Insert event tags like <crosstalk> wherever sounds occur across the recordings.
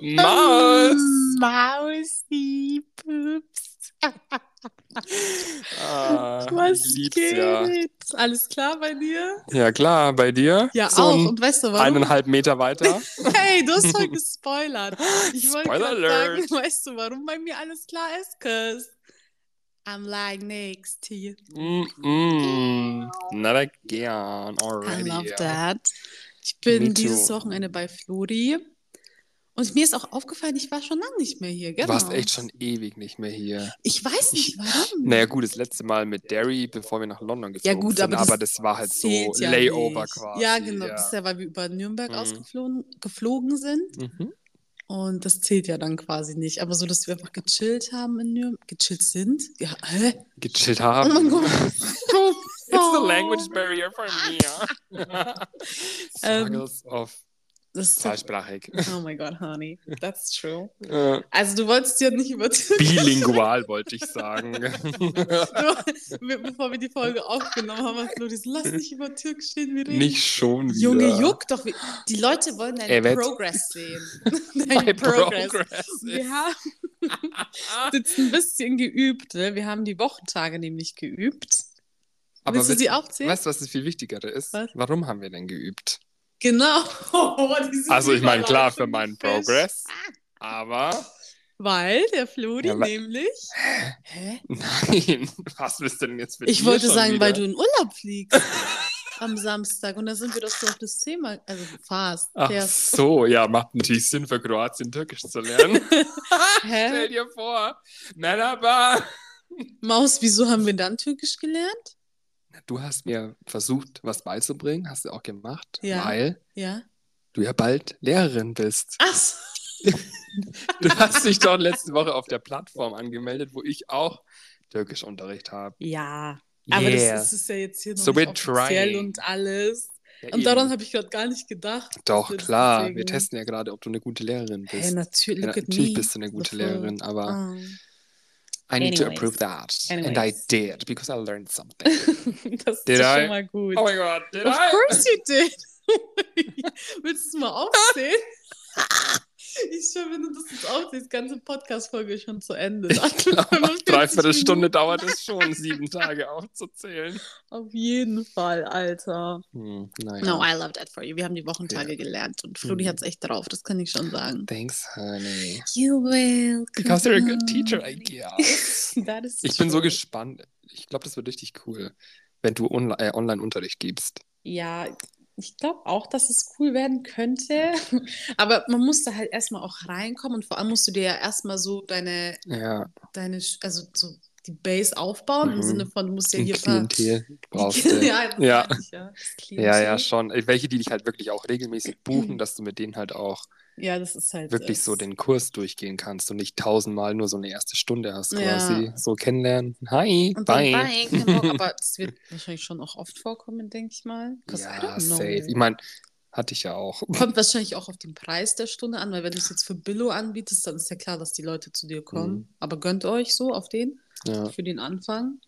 Maus. Mausi, Pups. <laughs> Ah, Was geht? ja. Alles klar bei dir? Ja, klar, bei dir? Ja, so auch. Und weißt du warum? eineinhalb Meter weiter. <laughs> Hey, du hast voll gespoilert. Ich wollte gerade sagen, alert. <laughs> weißt du, warum bei mir alles klar ist? Cause I'm lying next to you. mm -mm. Not again I already. love that. Ich bin dieses. Wochenende bei Flori. Und mir ist auch aufgefallen, ich war schon lange nicht mehr hier. Genau. Du warst echt schon ewig nicht mehr hier. Ich weiß nicht warum. Naja, gut, das letzte Mal mit Derry, bevor wir nach London Ja, geflogen gut, sind, aber aber, das das war halt so ja Layover nicht. quasi. Ja, genau. Das ist ja, weil wir über Nürnberg Mhm. ausgeflogen geflogen sind. Mhm. Und das zählt ja dann quasi nicht. Aber so, dass wir einfach gechillt haben in Nürnberg. Gechillt sind? Ja, hä? Gechillt Oh haben. mein Gott. <laughs> It's the language barrier for me. Ähm, <laughs> Struggles of Das ist zweisprachig. Oh my God, honey. That's true. <laughs> Äh, Also du wolltest ja nicht über <laughs> Bilingual wollte ich sagen. <laughs> Du, bevor wir die Folge aufgenommen haben, hat Flori so, lass nicht über Türkisch reden, wir reden. Nicht schon wieder. Junge, juck doch. Die Leute wollen deinen Er Progress sehen. Deinen Progress. Progress. Wir haben jetzt ein bisschen geübt. Ne? Wir haben die Wochentage nämlich geübt. Aber Willst du sie aufzählen? Weißt du, was das viel Wichtigere ist? Was? Warum haben wir denn geübt? Genau. <laughs> Also ich meine, klar, für meinen. Progress, aber Weil der Flori Ja, nämlich. Hä? nein, <laughs> was bist denn jetzt mit Ich wollte sagen, wieder? weil du in Urlaub fliegst. <laughs> am Samstag. Und da sind wir doch so auf das Thema. Also fast. Ach fährst. so, ja, macht natürlich Sinn für Kroatien Türkisch zu lernen. Stell dir vor, Merhaba. Maus, wieso haben wir dann Türkisch gelernt? Du hast mir versucht, was beizubringen, hast du auch gemacht, Ja. weil Ja. du ja bald Lehrerin bist. Ach so. <laughs> Du hast dich doch letzte Woche auf der Plattform angemeldet, wo ich auch Türkischunterricht habe. Ja. Aber Yeah. das, ist ja jetzt hier noch So nicht offiziell trying. und alles. Ja, Und eben. daran habe ich gerade gar nicht gedacht. Doch, klar. Wir testen ja gerade, ob du eine gute Lehrerin bist. Hey, natürlich, ja, at natürlich bist du eine gute Lehrerin, aber Ah. I need to approve that. And I did, because I learned something. <laughs> das Did ist I? schon mal gut. oh my god, did of I? course you did. <laughs> Willst du es mal aufzählen? <laughs> Ich schwöre, wenn du das jetzt aufzählst, ganze Podcast-Folge schon zu Ende. 45 dreiviertel Stunde dauert es schon, <laughs> sieben Tage aufzuzählen. Auf jeden Fall, Alter. Hm, naja. No, I love that for you. Wir haben die Wochentage gelernt und Flori Mhm. hat es echt drauf, das kann ich schon sagen. Thanks, honey. You will. Because you're a good teacher, I guess. <laughs> That is Ich bin so true. gespannt. Ich glaube, das wird richtig cool, wenn du onli äh, Online-Unterricht gibst. Ja, ich glaube auch, dass es cool werden könnte. <laughs> Aber man muss da halt erstmal auch reinkommen und vor allem musst du dir ja erstmal so deine, Ja, deine, also so die Base aufbauen im Mhm. Sinne von, du musst ja hier ein. Klientel <laughs> brauchst du. ja, Ja. ja. Ja, ja, schon. Welche, die dich halt wirklich auch regelmäßig buchen, dass du mit denen halt auch Ja, das ist halt. wirklich so den Kurs durchgehen kannst und nicht tausendmal nur so eine erste Stunde hast Ja. quasi. So kennenlernen. Hi, Und bye. bye, genau. Aber <laughs> das wird wahrscheinlich schon auch oft vorkommen, denke ich mal. Ja, safe. Ich meine, hatte ich ja auch. Kommt <laughs> wahrscheinlich auch auf den Preis der Stunde an, weil wenn du es jetzt für Billo anbietest, dann ist ja klar, dass die Leute zu dir kommen. Mhm. Aber gönnt euch so auf den, Ja. für den Anfang.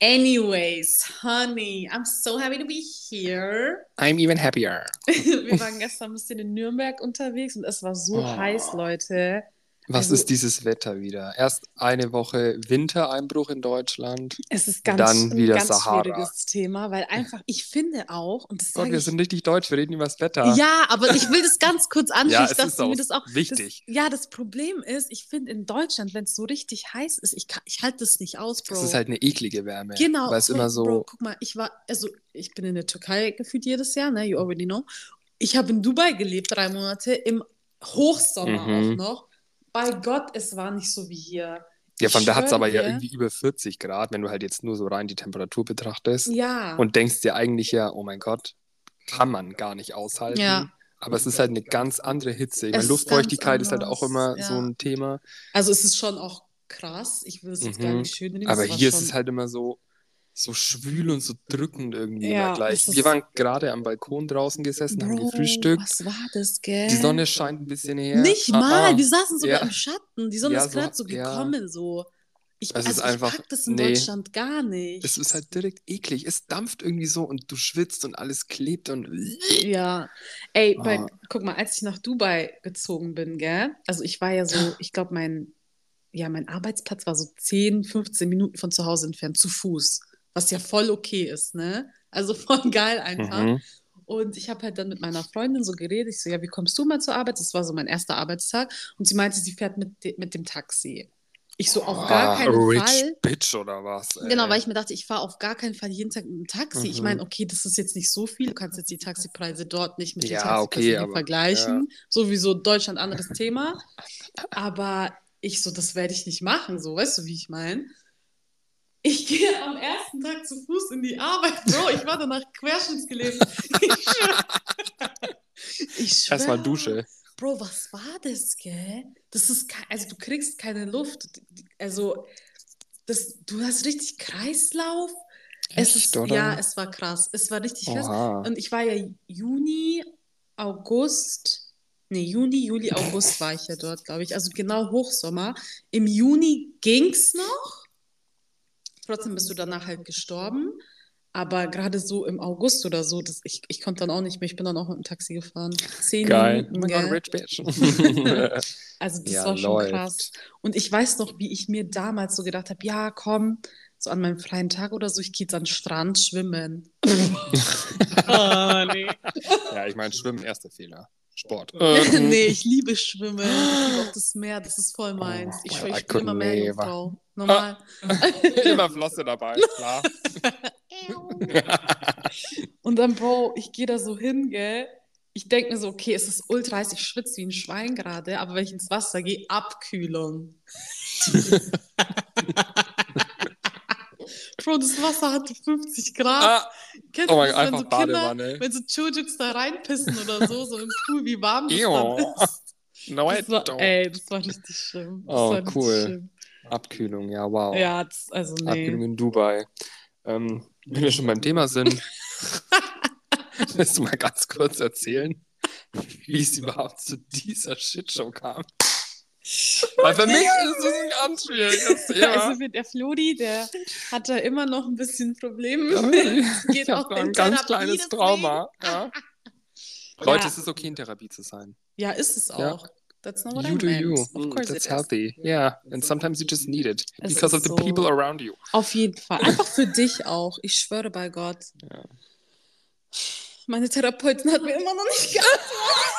Anyways, honey, I'm so happy to be here. I'm even happier. <laughs> Wir waren gestern ein bisschen in Nürnberg unterwegs und es war so Oh. heiß, Leute. Was Also- ist dieses Wetter wieder? Erst eine Woche Wintereinbruch in Deutschland. Es ist ganz, Dann ein wieder ganz Sahara. schwieriges Thema, weil einfach, ich finde auch, und das Gott, wir ich sind richtig deutsch, wir reden über das Wetter. Ja, aber ich will das ganz kurz <laughs> ansprechen. Ja, dachte ist mir auch das auch wichtig. Das, ja, das Problem ist, ich finde in Deutschland, wenn es so richtig heiß ist, ich, kann- ich halte das nicht aus, Bro. Es ist halt eine eklige Wärme. genau. Weil es immer so. Bro, guck mal, ich war, also ich bin in der Türkei gefühlt jedes Jahr, ne? You already know. Ich habe in Dubai gelebt, drei Monate, im Hochsommer Mhm. auch noch. Bei Gott, es war nicht so wie hier. Ja, von da hat es aber ja irgendwie über 40 Grad, wenn du halt jetzt nur so rein die Temperatur betrachtest. Ja. Und denkst dir eigentlich ja, oh mein Gott, kann man gar nicht aushalten. Ja. Aber es ist halt eine ganz andere Hitze. Meine, Luftfeuchtigkeit ist halt auch immer anders, so ja. ein Thema. also es ist schon auch krass. Ich will es jetzt gar Mhm. nicht schön nehmen. Aber hier ist es halt immer so, so schwül und so drückend irgendwie Ja, gleich. Wir waren gerade am Balkon draußen gesessen, haben Bro, gefrühstückt. Was war das, gell? Die Sonne scheint ein bisschen her. Nicht Ah, mal, ah. wir saßen sogar Ja. im Schatten. Die Sonne Ja, ist gerade so- so gekommen, so. Ich, also ist ich einfach- pack das in nee. Deutschland gar nicht. Es ist halt direkt eklig. Es dampft irgendwie so und du schwitzt und alles klebt und. Ja, ey, bei, Ah. guck mal, als ich nach Dubai gezogen bin, gell? Also ich war ja so, ich glaube, mein, ja, mein Arbeitsplatz war so 10, 15 Minuten von zu Hause entfernt, zu Fuß, was ja voll okay ist, ne? Also <laughs> voll geil einfach. Mhm. Und ich habe halt dann mit meiner Freundin so geredet. Ich so, ja, wie kommst du mal zur Arbeit? Das war so mein erster Arbeitstag. Und sie meinte, sie fährt mit, de mit dem Taxi. Ich so, auf gar Ah, keinen rich Fall. Bitch oder was? Ey. Genau, weil ich mir dachte, ich fahre auf gar keinen Fall jeden Tag mit dem Taxi. Ich Mhm. meine, okay, das ist jetzt nicht so viel. Du kannst jetzt die Taxipreise dort nicht mit den Ja, Taxipreisen okay, aber- vergleichen. Sowieso Deutschland anderes <laughs> Thema. Aber ich so, das werde ich nicht machen. So, weißt du, wie ich meine? Ich gehe am ersten Tag zu Fuß in die Arbeit, Bro. Ich war danach querschnittsgelähmt. Ich schwör. Ich schwör. Erstmal Dusche. Bro, was war das, gell? Das ist, also du kriegst keine Luft. Also, das, du hast richtig Kreislauf. es Echt, ist, oder? Ja, es war krass. Es war richtig krass. Oha. Und ich war ja Juni, August, nee, Juni, Juli, August war ich ja dort, glaube ich. Also genau Hochsommer. Im Juni ging's noch. Trotzdem bist du danach halt gestorben. Aber gerade so im August oder so, das, ich, ich konnte dann auch nicht mehr. Ich bin dann auch mit dem Taxi gefahren. Zehn Geil. Minuten, gell? rich bitch. <laughs> <laughs> Also das Ja, war schon läuft. krass. Und ich weiß noch, wie ich mir damals so gedacht habe, ja, komm, so an meinem freien Tag oder so, ich gehe jetzt an den Strand schwimmen. oh, <laughs> nee. ja, ich meine, Schwimmen, erster Fehler. Sport. <laughs> nee, ich liebe Schwimmen. Ich liebe auch das Meer, das ist voll meins. Oh, Ich, ich bin immer mehr never. Jungfrau. Normal. <laughs> Immer Flosse dabei, klar. <laughs> Und dann, Bro, ich gehe da so hin, gell? Ich denke mir so, okay, es ist ultra heiß, ich schwitze wie ein Schwein gerade, aber wenn ich ins Wasser gehe, Abkühlung. Bro, das Wasser hatte 50 Grad. ah, Kennst oh du mein das, wenn so Kinder, Badewanne. wenn so Chujuks da reinpissen oder so, so im Pool, wie warm das dann ist? No, I Das war, don't. ey, das war richtig schlimm. Das Oh, richtig cool. schlimm. Abkühlung, ja, wow. Ja, das, also Abkühlung nee. in Dubai. Ähm, wenn wir schon beim Thema sind, <laughs> willst du mal ganz kurz erzählen, wie es überhaupt zu dieser Shitshow kam? Weil für mich ist das ein ganz schwieriges <laughs> Thema. Also mit der Flori, der hat da immer noch ein bisschen Probleme. Ja, <laughs> ich Geht habe auch ein ganz Therapie kleines. Trauma. Ja. <laughs> Leute, Ja. es ist okay, in Therapie zu sein. Ja, ist es Ja. auch. That's not what You I do meant. you. Of Mm, course That's it is. healthy. Yeah. And sometimes you just need it. Es Because of the so- people around you. Auf jeden Fall. Einfach für dich auch. Ich schwöre bei Gott. Ja. Meine Therapeutin hat mir immer noch nicht geantwortet.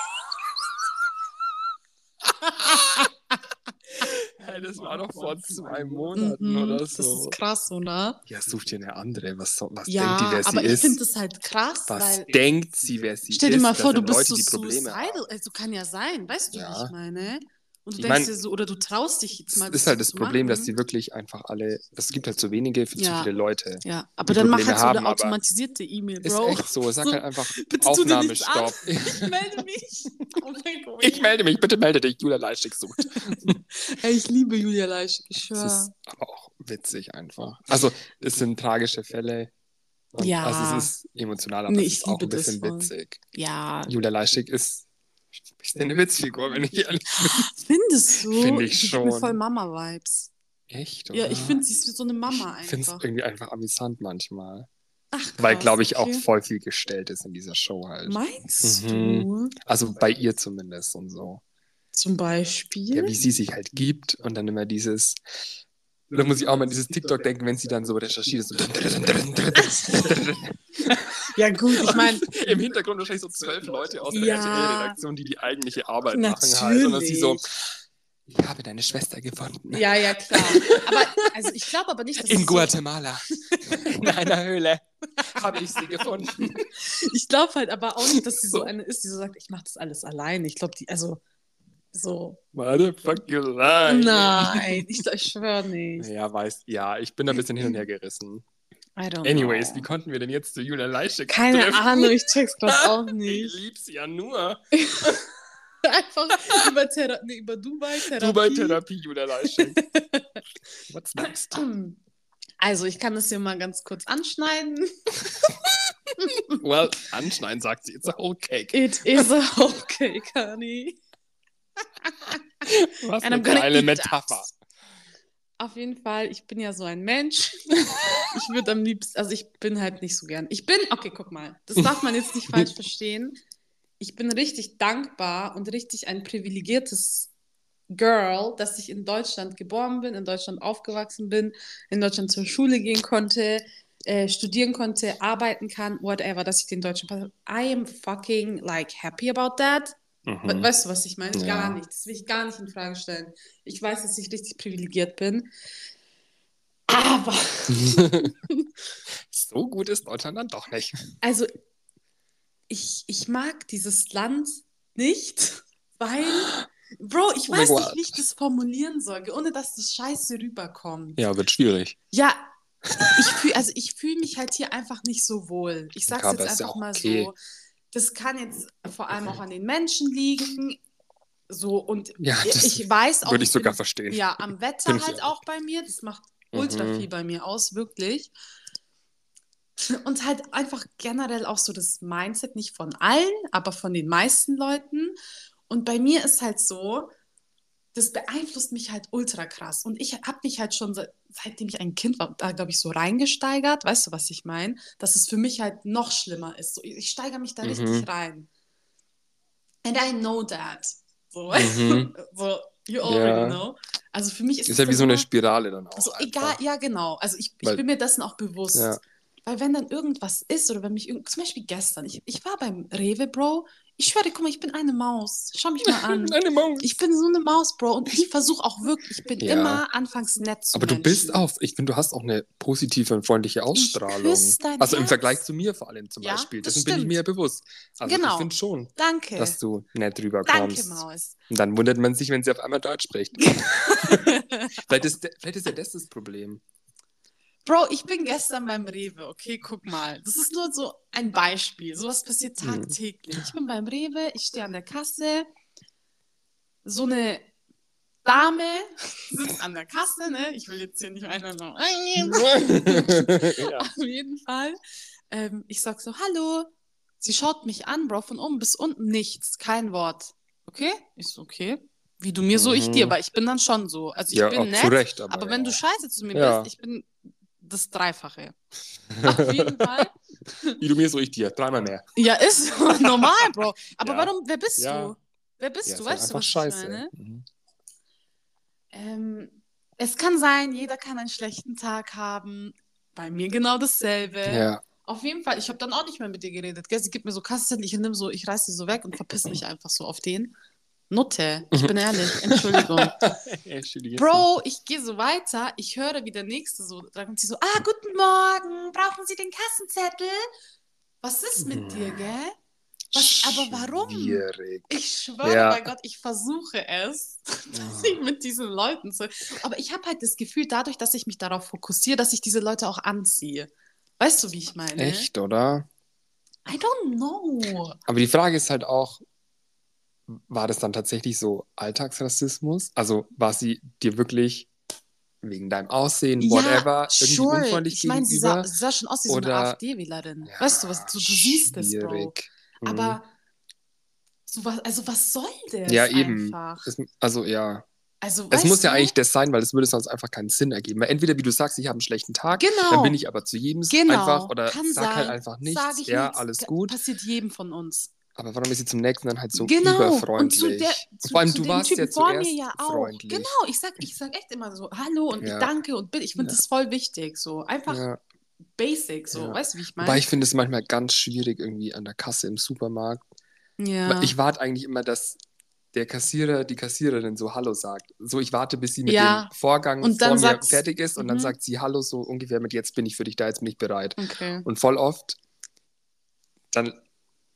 Hey, das war doch vor zwei Monaten Mhm, oder Das so. ist krass, oder? Ja, such dir eine andere. Was, so, was Ja, denkt die, wer aber sie ich ist? finde das halt krass, was weil. denkt sie, wer sie Stell ist? dir mal Das vor, du sind bist Leute, so suicidal. haben. Also kann ja sein, weißt du, wie Ja. ich meine? Und du Ich denkst mein, dir so, oder du traust dich jetzt Das mal. ist halt das zu Problem, dass machen. die wirklich einfach alle. Es gibt halt so wenige für zu Ja. viele Leute. Ja, aber dann mach Probleme halt so haben, eine automatisierte E-Mail, Ist Bro. echt so. Sag So, halt einfach Bitte. Aufnahmestopp. <laughs> Ich melde mich. Oh. Ich melde mich, bitte melde dich. Julia Leischig sucht. <laughs> Ey, ich liebe Julia Leisch. Ich Das schwöre. ist aber auch witzig einfach. Also, es sind tragische Fälle. Ja. Also, es ist emotional, aber Nee, es ich ist auch ein das bisschen witzig. Ja. Julia Leischig ist bisschen eine Witzfigur, wenn ich ehrlich bin. Findest du? Find ich mir schon. voll Mama-Vibes. Echt? Ja, oder? ich finde, sie ist wie so eine Mama Ich finde es einfach. irgendwie einfach amüsant manchmal. Ach, Weil, krass, glaube ich, auch okay. voll viel gestellt ist in dieser Show halt. Meinst Mhm. du? Also bei ihr zumindest und so. Zum Beispiel? Ja, wie sie sich halt gibt und dann immer dieses. Da muss ich auch mal an dieses TikTok denken, wenn sie dann so recherchiert. So Ja, gut, ich meine, Im Hintergrund wahrscheinlich so zwölf Leute aus der Ja. RTL-Redaktion, die die eigentliche Arbeit machen halt. Und dann sie so, ich habe deine Schwester gefunden. ja, ja, klar. Aber, also ich glaube aber nicht, dass In Guatemala. <laughs> In einer Höhle habe ich sie gefunden. Ich glaube halt aber auch nicht, dass sie so So. eine ist, die so sagt, ich mache das alles alleine. Ich glaube, die, also, so. Motherfuck you lie. Nein, ich, ich schwöre nicht. Ja, weiß, ja, ich bin da ein bisschen hin und her gerissen. I don't Anyways, know. wie konnten wir denn jetzt zu Julia Leischek Keine treffen? Ahnung, ich check's gerade <laughs> auch Ich nicht. lieb sie ja nur. <laughs> Einfach über, Thera nee, über Dubai Therapie. Dubai Therapie, Julia Leischek. <laughs> What's next? Also, ich kann das hier mal ganz kurz anschneiden. Well, anschneiden sagt sie, it's a whole cake. It is a whole cake, honey. Was eine geile Metapher. Auf jeden Fall, ich bin ja so ein Mensch. ich würde am liebsten, also ich bin halt nicht so gern. Ich bin, okay, guck mal, das darf man jetzt nicht falsch verstehen. Ich bin richtig dankbar und richtig ein privilegiertes Girl, dass ich in Deutschland geboren bin, in Deutschland aufgewachsen bin, in Deutschland zur Schule gehen konnte, äh, studieren konnte, arbeiten kann, whatever, dass ich den deutschen Pass I am fucking like happy about that. Mhm. Weißt du, was ich meine? Ja. Gar nicht. Das will ich gar nicht in Frage stellen. Ich weiß, dass ich richtig privilegiert bin. Aber, <laughs> so gut ist Deutschland dann doch nicht. also, ich, ich mag dieses Land nicht, weil, Bro, ich Oh weiß nicht, wie ich das formulieren soll, ohne dass das scheiße rüberkommt. Ja, wird schwierig. Ja, ich fühle also ich fühle mich halt hier einfach nicht so wohl. Ich sag's Ja, jetzt ist ja einfach auch mal okay. so. Das kann jetzt vor allem auch an den Menschen liegen. So und Ja, ich weiß auch Würde ich bin- sogar verstehen. Ja, am Wetter Bin halt auch. auch bei mir. Das macht ultra Mhm. viel bei mir aus, wirklich. Und halt einfach generell auch so das Mindset, nicht von allen, aber von den meisten Leuten. Und bei mir ist halt so, das beeinflusst mich halt ultra krass. Und ich habe mich halt schon seit, seitdem ich ein Kind war, da glaube ich so reingesteigert. Weißt du, was ich meine? Dass es für mich halt noch schlimmer ist. So, ich, steigere mich da Mhm. richtig rein. And I know that. So, Mhm. <laughs> so you already Ja. know. Also für mich ist Ist es ja wie so eine Spirale dann auch. also einfach. egal, ja genau. Also ich, ich Weil- bin mir dessen auch bewusst. Ja. Weil wenn dann irgendwas ist oder wenn mich irgend, zum Beispiel gestern, ich, ich war beim Rewe, Bro. Ich schwöre, guck mal, ich bin eine Maus. Schau mich mal an. <laughs> Eine Maus. Ich bin so eine Maus, Bro. Und ich versuche auch wirklich, ich bin Ja. immer anfangs nett zu Aber du Menschen. bist auch, ich finde, du hast auch eine positive und freundliche Ausstrahlung. Also im. Vergleich zu mir vor allem zum Ja, Beispiel. das Dessen bin ich mir ja bewusst. Also Genau. ich finde schon, Danke. dass du nett Danke, rüberkommst. Maus. Und dann wundert man sich, wenn sie auf einmal Deutsch spricht. <laughs> vielleicht, ist, vielleicht ist ja das das Problem. Bro, ich bin gestern beim Rewe, okay, guck mal. Das ist nur so ein Beispiel. Sowas passiert Mhm. tagtäglich. Ich bin beim Rewe, ich stehe an der Kasse. So eine Dame <laughs> sitzt an der Kasse, ne? Ich will jetzt hier nicht einer noch <laughs> ja. <laughs> Auf jeden Fall. Ähm, ich sag so, hallo. Sie schaut mich an, Bro, von oben bis unten nichts, kein Wort. Okay? Ich so, okay. Wie du mir, so ich Mhm. dir, weil ich bin dann schon so. Also ich ja, bin nett, zu Recht. Aber, aber ja. wenn du scheiße zu mir bist, ich bin das Dreifache. <laughs> Auf jeden Fall. Wie du mir, so ich dir. Dreimal mehr. Ja, ist <laughs> normal, Bro. Aber Ja. warum, wer bist Ja. du? Wer bist Ja, du? halt Weißt du, was scheiße. ich meine? Mhm. Ähm, es kann sein, jeder kann einen schlechten Tag haben. Bei mir genau dasselbe. Ja. Auf jeden Fall, ich habe dann auch nicht mehr mit dir geredet. Gell? Sie gibt mir so Kassenzettel, ich nehme so, ich reiß sie so weg und verpiss mich einfach so auf den. Nutte, ich bin ehrlich, Entschuldigung. <laughs> Bro, ich gehe so weiter, ich höre, wie der Nächste so, kommt sie so, ah, guten Morgen, brauchen Sie den Kassenzettel? Was ist mit dir, gell? Was, aber warum? Schwierig. Ich schwöre Ja. bei Gott, ich versuche es, <laughs> dass ich mit diesen Leuten so. Aber ich habe halt das Gefühl, dadurch, dass ich mich darauf fokussiere, dass ich diese Leute auch anziehe. Weißt du, wie ich meine? Echt, oder? I don't know. Aber die Frage ist halt auch, war das dann tatsächlich so Alltagsrassismus? Also war sie dir wirklich wegen deinem Aussehen, whatever, irgendwie sure. unfreundlich Ich meine, sie sah, gegenüber? sie sah schon aus wie so eine Oder- AfD-Wählerin. Ja, weißt du, was, du, du siehst es, Bro. Mhm. Aber so was, also was soll das Ja, eben. einfach? Es, also ja, Also, es muss ja du? eigentlich das sein, weil es würde sonst einfach keinen Sinn ergeben. Weil entweder, wie du sagst, ich habe einen schlechten Tag, Genau. dann bin ich aber zu jedem genau. einfach oder Kann sag sein. halt einfach nichts. Ich ja, nichts. alles gut. Passiert jedem von uns. Aber warum ist sie zum nächsten dann halt so genau. überfreundlich? Und zu der, Und zu, Vor allem, du warst Typen ja vor mir ja auch. freundlich. Genau, ich sag, ich sag echt immer so Hallo und Ja. Danke und bitte. Ich finde Ja. das voll wichtig. So einfach Ja. basic. So, weißt du, wie ich meine? Wobei ich finde es manchmal ganz schwierig irgendwie an der Kasse im Supermarkt. ja. Weil Ich warte eigentlich immer, dass der Kassierer, die Kassiererin so Hallo sagt. So, ich warte, bis sie mit Ja. dem Vorgang Und dann vor mir fertig ist und dann Mhm. sagt sie Hallo so ungefähr mit jetzt bin ich für dich da, jetzt bin ich bereit. okay. Und voll oft, dann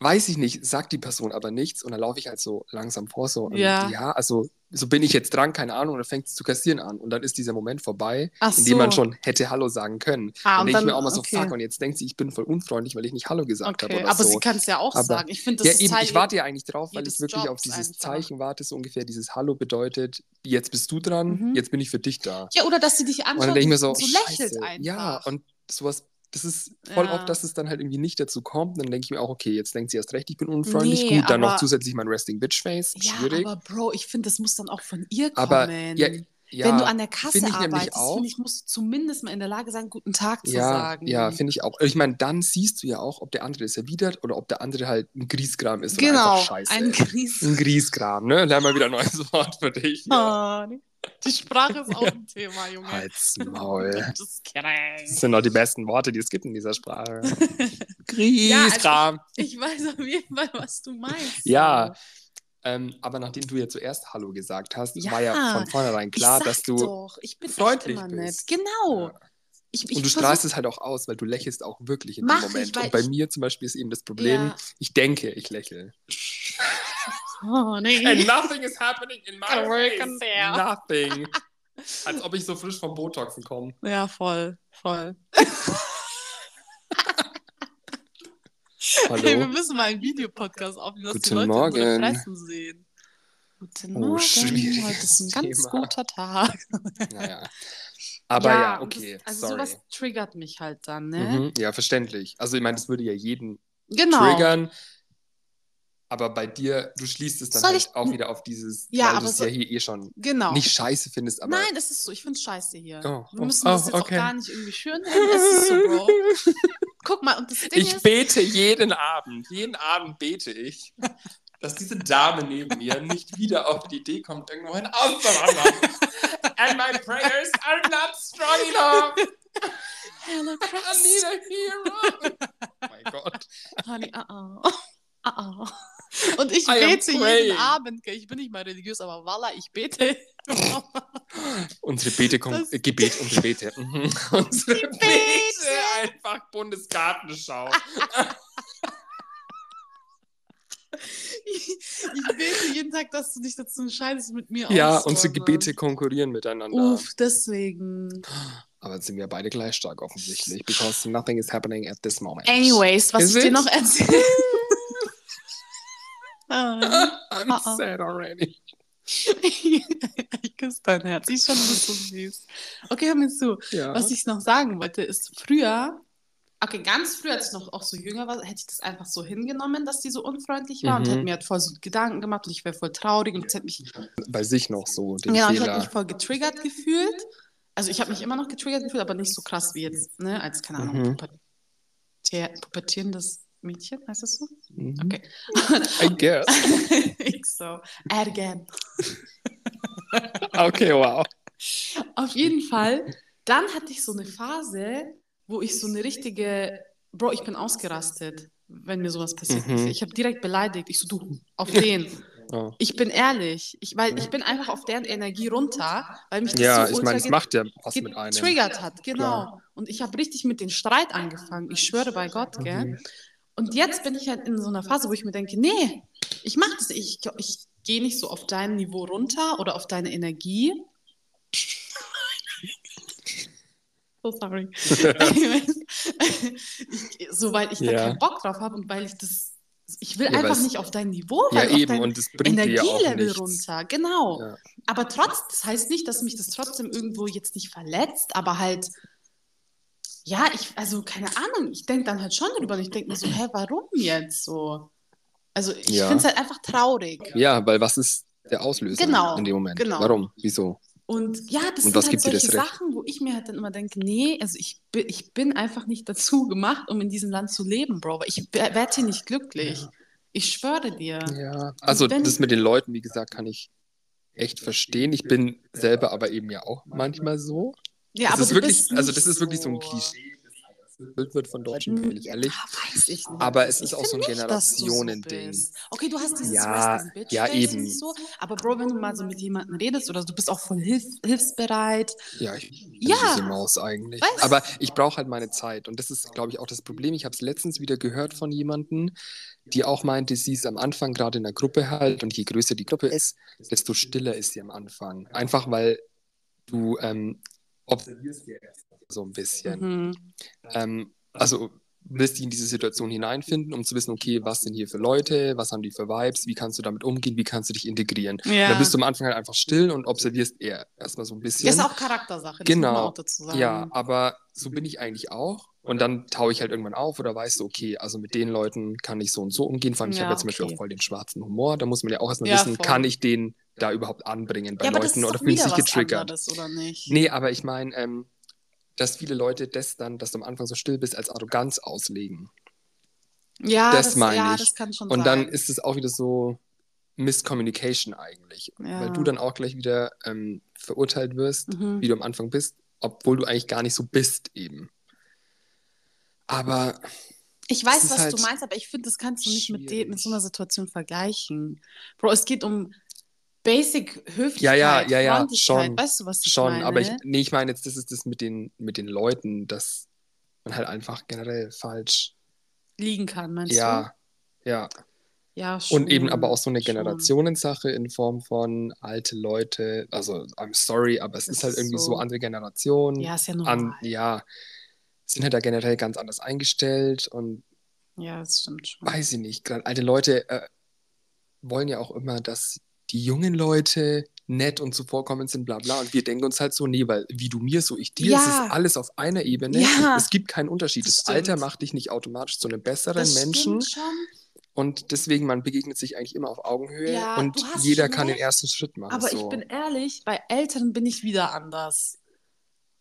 weiß ich nicht, sagt die Person aber nichts und dann laufe ich halt so langsam vor so. Und Ja. ja, also so bin ich jetzt dran, keine Ahnung, und dann fängt es zu kassieren an und dann ist dieser Moment vorbei, Ach in dem man so. schon hätte Hallo sagen können. Ah, dann und denke ich mir auch mal so, okay. fuck, und jetzt denkt sie, ich bin voll unfreundlich, weil ich nicht Hallo gesagt habe Okay, oder aber so. sie kann es ja auch Aber- sagen. Ich finde, das ja, eben, ich warte ja eigentlich drauf, weil ich wirklich auf Jobs dieses einfach. Zeichen warte, so ungefähr dieses Hallo bedeutet, jetzt bist du dran, Mhm. jetzt bin ich für dich da. Ja, oder dass sie dich Und anschaut dann denke ich mir so, und so lächelt einfach. Ja, und sowas, das ist voll Ja. oft, dass es dann halt irgendwie nicht dazu kommt. Dann denke ich mir auch, okay, jetzt denkt sie erst recht, ich bin unfreundlich. Nee, Gut, dann noch zusätzlich mein Resting Bitch Face. ja, Schwierig. aber Bro, ich finde, das muss dann auch von ihr kommen. Aber, ja, Ja, Wenn du an der Kasse arbeitest, finde ich, musst du zumindest mal in der Lage sein, guten Tag zu Ja, sagen. ja, finde ich auch. Ich meine, dann siehst du ja auch, ob der andere es erwidert oder ob der andere halt ein Griesgram ist Genau, scheiße. ein Gries. ein Griesgram, ne? Lern mal wieder ein neues <laughs> Wort für dich. Ja. Ah, die Sprache ist <laughs> auch ein Thema, Junge. Halt's <laughs> Maul. Das sind doch die besten Worte, die es gibt in dieser Sprache. <laughs> Ja, also. Ich weiß auf jeden Fall, was du meinst. Ja, ähm, aber nachdem du ja zuerst Hallo gesagt hast, Ja, war ja von vornherein klar, ich dass du. doch, ich bin freundlich immer nett. bist. Genau. Ja. Ich, ich und du strahlst es halt auch aus, weil du lächelst auch wirklich in dem ich, Moment. weil und bei ich- mir zum Beispiel ist eben das Problem, Ja. ich denke, ich lächle. Oh, nee. And nothing is happening in my face. there. Nothing. <laughs> Als ob ich so frisch vom Botoxen komme. Ja, voll, voll. Hallo. Hey, wir müssen mal einen Videopodcast aufnehmen, dass die Guten Leute unsere Morgen. Fressen sehen. Guten Oh, Morgen, heute ist ein ganz Thema. guter Tag. Naja. Aber ja, und okay. Das, also sorry. sowas triggert mich halt dann, ne? Mhm, ja, verständlich. Also ich meine, das würde ja jeden Genau. triggern. Aber bei dir, du schließt es dann halt auch wieder auf dieses, Ja, weil aber du es so- ja hier eh schon Genau. nicht scheiße findest, aber Nein, es ist so. Ich finde es scheiße hier. Oh, Wir oh, müssen oh, das jetzt okay. auch gar nicht irgendwie schön reden. Es ist so, Bro. <laughs> Guck mal, und das Ding ich ist, bete jeden Abend, jeden Abend bete ich, dass diese Dame neben mir nicht wieder auf die Idee kommt, irgendwohin auszuwandern. And my prayers are not strong enough. Hello, I Christ. need a hero. Oh mein Gott. Honey, uh -oh. Ich I bete jeden Abend. Ich bin nicht mal religiös, aber Walla, ich bete. <laughs> Unsere Bete, Das- äh, Gebet, unsere Bete. Mhm. <laughs> <laughs> unsere Gebete. Bete, einfach Bundesgartenschau. ich, ich bete jeden Tag, dass du dich dazu entscheidest, mit mir Ja, unsere Gebete konkurrieren miteinander. Uff, deswegen. Aber jetzt sind wir beide gleich stark offensichtlich, because nothing is happening at this moment. Anyways, was Is ich dir it? noch erzähle. Ah. <laughs> I'm Ah, ah. sad already. <laughs> <laughs> ich küsse dein Herz. Ich schon, so süß. Okay, hör mir zu. Ja. Was ich noch sagen wollte, ist früher, okay, ganz früher, als ich noch auch so jünger war, hätte ich das einfach so hingenommen, dass die so unfreundlich war und Mhm. hätte mir halt voll so Gedanken gemacht und ich wäre voll traurig und es hätte mich, Bei sich noch so, ja, und ich hätte Fehler. mich voll getriggert gefühlt. Also ich habe mich immer noch getriggert gefühlt, aber nicht so krass wie jetzt, ne, als, keine Ahnung, Mhm. pubertierendes Mädchen, heißt das so? Mhm. Okay. I guess. <laughs> ich so, again. <laughs> Okay, wow. Auf jeden Fall, dann hatte ich so eine Phase, wo ich so eine richtige, Bro, ich bin ausgerastet, wenn mir sowas passiert Mhm. ist. Ich habe direkt beleidigt. Ich so, du, auf den. Oh. Ich bin ehrlich, ich, weil ich bin einfach auf deren Energie runter, weil mich das Ja, so ich meine, es macht ja was mit einem. getriggert hat, genau. Klar. Und ich habe richtig mit den Streit angefangen. Ich schwöre bei Gott, gell? Mhm. Und jetzt bin ich halt in so einer Phase, wo ich mir denke, nee, ich mache das, ich, ich gehe nicht so auf dein Niveau runter oder auf deine Energie. <laughs> So sorry. <laughs> ich, so, weil ich da Ja. keinen Bock drauf habe und weil ich das, ich will Ja, einfach nicht auf dein Niveau, Ja, weil auf eben, dein und das bringt dir ja auch Energielevel runter, genau. Ja. Aber trotz, das heißt nicht, dass mich das trotzdem irgendwo jetzt nicht verletzt, aber halt, ja, ich, also keine Ahnung, ich denke dann halt schon drüber und ich denke mir so, hä, warum jetzt so? Also ich Ja. finde es halt einfach traurig. Ja, weil was ist der Auslöser Genau, in dem Moment? genau. Warum? Wieso? Und ja, das Und sind halt solche? Sachen, wo ich mir halt dann immer denke, nee, also ich, bin- ich bin einfach nicht dazu gemacht, um in diesem Land zu leben, Bro. weil Ich werde hier nicht glücklich. Ich schwöre dir. Ja, also das mit den Leuten, wie gesagt, kann ich echt verstehen. Ich bin selber aber eben ja auch manchmal so. Ja, das aber ist wirklich, also das ist wirklich so ein so- Klischee, das erfüllt wird von Deutschen, bin ich ehrlich. Ja, weiß ich nicht. Aber es ist Ich auch so ein so Generationending. bist. Okay, du hast dieses Ja, Bitch ja, eben. so, aber Bro, wenn du mal so mit jemandem redest oder du bist auch voll hilf hilfsbereit. Ja, ich bin Ja. eine süße Maus eigentlich. Weißt- Aber ich brauche halt meine Zeit. Und das ist, glaube ich, auch das Problem. Ich habe es letztens wieder gehört von jemandem, die auch meinte, sie ist am Anfang gerade in der Gruppe halt. Und je größer die Gruppe ist, desto stiller ist sie am Anfang. Einfach weil du ähm, observierst ja so ein bisschen. Mhm. Ähm, also willst dich in diese Situation hineinfinden, um zu wissen, okay, was sind hier für Leute, was haben die für Vibes, wie kannst du damit umgehen, wie kannst du dich integrieren. Ja. Da bist du am Anfang halt einfach still und observierst eher erstmal so ein bisschen. Das ist auch Charaktersache, Genau. auch dazu sagen. Ja, aber so bin ich eigentlich auch. Und dann taue ich halt irgendwann auf oder weißt du, okay, also mit den Leuten kann ich so und so umgehen. Vor allem, ich Ja, habe ja zum Beispiel okay. auch voll den schwarzen Humor. Da muss man ja auch erstmal Ja, wissen, voll. kann ich den da überhaupt anbringen bei ja, Leuten oder wieder sich was getriggert. Nee, aber ich meine, ähm, dass viele Leute das dann, dass du am Anfang so still bist, als Arroganz auslegen. Ja, das das, meine ja, ich. das kann schon Und sein. dann ist es auch wieder so Miscommunication eigentlich. Ja. Weil du dann auch gleich wieder ähm, verurteilt wirst, Mhm. wie du am Anfang bist, obwohl du eigentlich gar nicht so bist eben. Aber Ich weiß, was halt du meinst, aber ich finde, das kannst du nicht mit, de- mit so einer Situation vergleichen. Bro, es geht um Basic Höflichkeit, Ja, ja, ja, ja, schon, Weißt du, was ich schon, meine? aber ich, nee, ich meine jetzt, das ist das mit den, mit den Leuten, dass man halt einfach generell falsch, liegen kann, meinst ja, ja. du? Ja, schon. Und eben aber auch so eine schon. Generationensache in Form von alte Leute, also I'm sorry, aber es Es ist halt ist irgendwie so, so. andere Generationen. Ja, ist ja normal. an, ja, sind halt da generell ganz anders eingestellt und Ja, das stimmt schon. weiß ich nicht, gerade alte Leute äh, wollen ja auch immer, dass die jungen Leute nett und zuvorkommend sind, bla bla. Und wir denken uns halt so, nee, weil wie du mir, so ich dir, Ja. es ist alles auf einer Ebene. Ja. Es gibt keinen Unterschied. Das Das, Alter macht dich nicht automatisch zu einem besseren das Menschen. schon. Und deswegen, man begegnet sich eigentlich immer auf Augenhöhe Ja, und jeder kann den ersten Schritt machen. Aber so. ich bin ehrlich, bei Älteren bin ich wieder anders.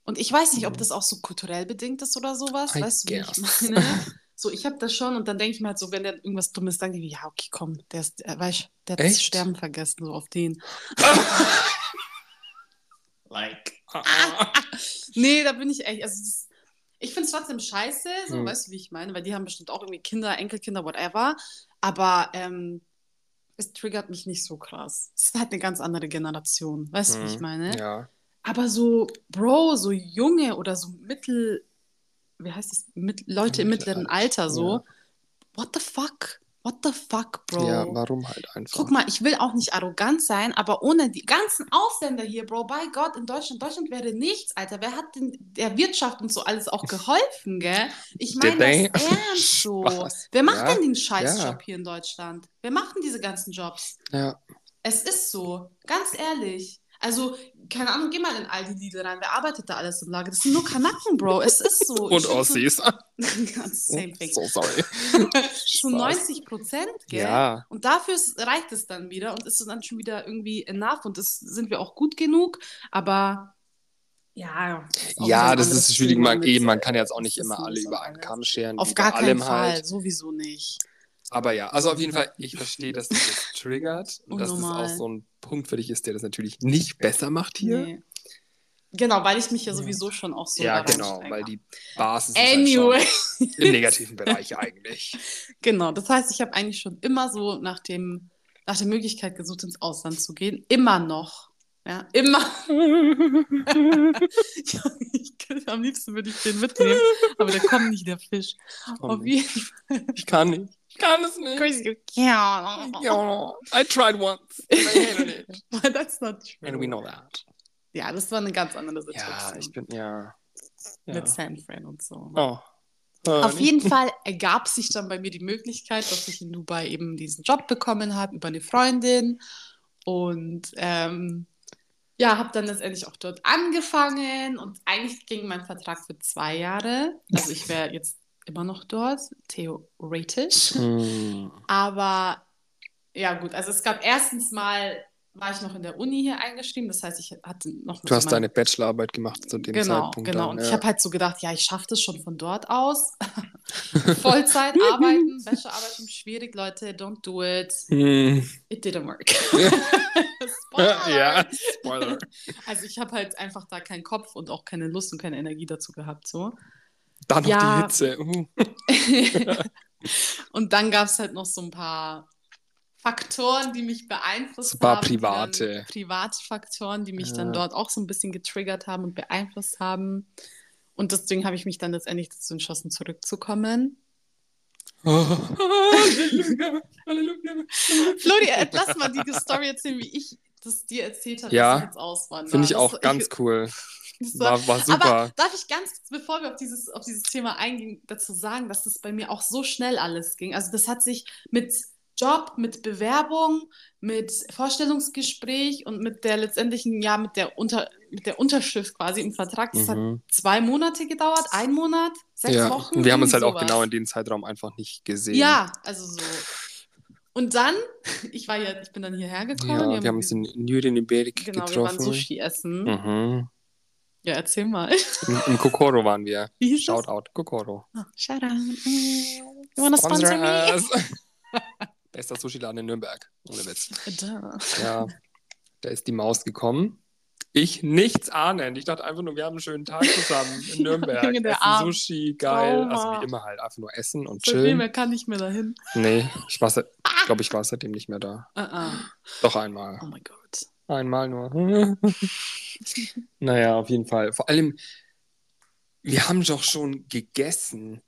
Und ich weiß nicht, ob Mhm. das auch so kulturell bedingt ist oder sowas. I weißt du, wie guess. ich meine? <laughs> So, ich habe das schon und dann denke ich mir halt so, wenn der irgendwas Dummes sagt, denke ich mir, ja, okay, komm, der ist, äh, weißt, der hat das Echt? Sterben vergessen, so auf den. <laughs> <laughs> like. Nee, da bin ich echt, also das, ich finde es trotzdem scheiße, so, Hm. weißt du, wie ich meine? Weil die haben bestimmt auch irgendwie Kinder, Enkelkinder, whatever. Aber ähm, es triggert mich nicht so krass. Es ist halt eine ganz andere Generation, weißt du, wie ich Hm, meine? Ja. Aber so, Bro, so junge oder so mittel, wie heißt das, mit, Leute im mittleren Alter so, ja. what the fuck? What the fuck, Bro? ja, warum halt einfach? Guck mal, ich will auch nicht arrogant sein, aber ohne die ganzen Ausländer hier, Bro, bei Gott, in Deutschland, Deutschland wäre nichts, Alter. Wer hat denn der Wirtschaft und so alles auch geholfen, gell? Ich meine das ernst <laughs> so. Wer macht Ja, denn den Scheißjob ja. hier in Deutschland? Wer macht denn diese ganzen Jobs? Ja. Es ist so, ganz ehrlich. Also, keine Ahnung, geh mal in Aldi Lidl rein. Wer arbeitet da alles im Lager? Das sind nur Kanaken, Bro. Es ist so. <laughs> Und Aussies. Ganz <laughs> same thing. <laughs> So sorry. So 90 Prozent, gell? Ja. Und dafür reicht es dann wieder und ist dann schon wieder irgendwie enough und das sind wir auch gut genug, aber ja. wieder Ja, das ist schwierig. Man, eben, man kann jetzt auch das nicht immer alle über einen. Kamm scheren. Auf gar keinen allem Fall, Halt. sowieso nicht. Aber ja, also auf jeden Fall, ich verstehe, dass dich das triggert und dass das auch so ein Punkt für dich ist, der das natürlich nicht besser macht hier. Nee. Genau, weil ich mich ja sowieso schon auch so ja, da genau, reinsteige. weil die Basis Anyway. ist halt im negativen Bereich <laughs> eigentlich. Genau, das heißt, ich habe eigentlich schon immer so nach, dem, nach der Möglichkeit gesucht, ins Ausland zu gehen. Immer noch. Ja, immer. ja, <laughs> ich, am liebsten würde ich den mitnehmen, aber der kommt nicht, der Fisch. Auf jeden Fall. Ich kann nicht. Ich kann es nicht. Crazy. Ja. Ja, I tried once. and I hated it. <laughs> But That's not true. And we know that. Ja, das war eine ganz andere Situation. Ja, ich bin, ja. ja. Mit San Fran und so. Oh. Auf jeden Fall ergab sich dann bei mir die Möglichkeit, dass ich in Dubai eben diesen Job bekommen habe über eine Freundin. Und ähm, ja, habe dann letztendlich auch dort angefangen. Und eigentlich ging mein Vertrag für zwei Jahre. Also ich wäre jetzt immer noch dort, theoretisch. Hm. Aber ja, gut, also es gab erstens mal, war ich noch in der Uni hier eingeschrieben. Das heißt, ich hatte noch Du hast deine Bachelorarbeit gemacht zu dem Genau, Zeitpunkt. genau. Dann, Und ja. ich habe halt so gedacht, ja, ich schaffe das schon von dort aus. <laughs> Vollzeit arbeiten, <laughs> Bachelorarbeit ist schwierig, Leute, don't do it. Hm. It didn't work. ja, <laughs> Spoiler. Spoiler. Also ich habe halt einfach da keinen Kopf und auch keine Lust und keine Energie dazu gehabt. So. Dann noch Ja. die Hitze. Uh. <laughs> und dann gab es halt noch so ein paar Faktoren, die mich beeinflusst So ein paar haben. dann- private. Privatfaktoren, die mich Ja. dann dort auch so ein bisschen getriggert haben und beeinflusst haben. Und deswegen habe ich mich dann letztendlich dazu entschlossen, zurückzukommen. <laughs> <laughs> Oh. Halleluja, Halleluja. Flori, äh, lass mal die Story erzählen, wie ich das dir erzählt habe, Ja, dass ich jetzt auswandere. Finde ich Das- auch ganz <laughs> cool. das war- War, super. Aber darf ich ganz, bevor wir auf dieses, auf dieses Thema eingehen, dazu sagen, dass das bei mir auch so schnell alles ging. Also das hat sich mit Job, mit Bewerbung, mit Vorstellungsgespräch und mit der letztendlichen, ja, mit der, Unter, mit der Unterschrift quasi im Vertrag, das hat Mhm. zwei Monate gedauert, ein Monat, sechs ja. Wochen. Und wir haben uns halt irgendwie auch sowas. genau in dem Zeitraum einfach nicht gesehen. Ja, also so. Und dann <laughs> ich war ja, ich bin dann hierher gekommen. Ja, wir haben uns in Nürnberg Genau, wir waren getroffen. Sushi essen. Mhm. Ja, erzähl mal. Im, Im Kokoro waren wir. Wie hieß das? Shoutout, Kokoro. Oh, shout out. You wanna sponsor Sponsor me? us. <laughs> Bester Sushi-Laden in Nürnberg. Ohne Witz. Da. Ja, da ist die Maus gekommen. Ich nichts ahnend. Ich dachte einfach nur, wir haben einen schönen Tag zusammen in <laughs> Nürnberg. Junge, der essen Arm. Sushi, geil. Trauma. Also wie immer halt einfach nur essen und So viel chillen. mehr kann ich mir dahin. Nee, ich war seit, ich glaube, ich war seitdem nicht mehr da. Uh -uh. Doch einmal. Oh mein Gott. Einmal nur. <laughs> naja, auf jeden Fall. Vor allem, wir haben doch schon gegessen.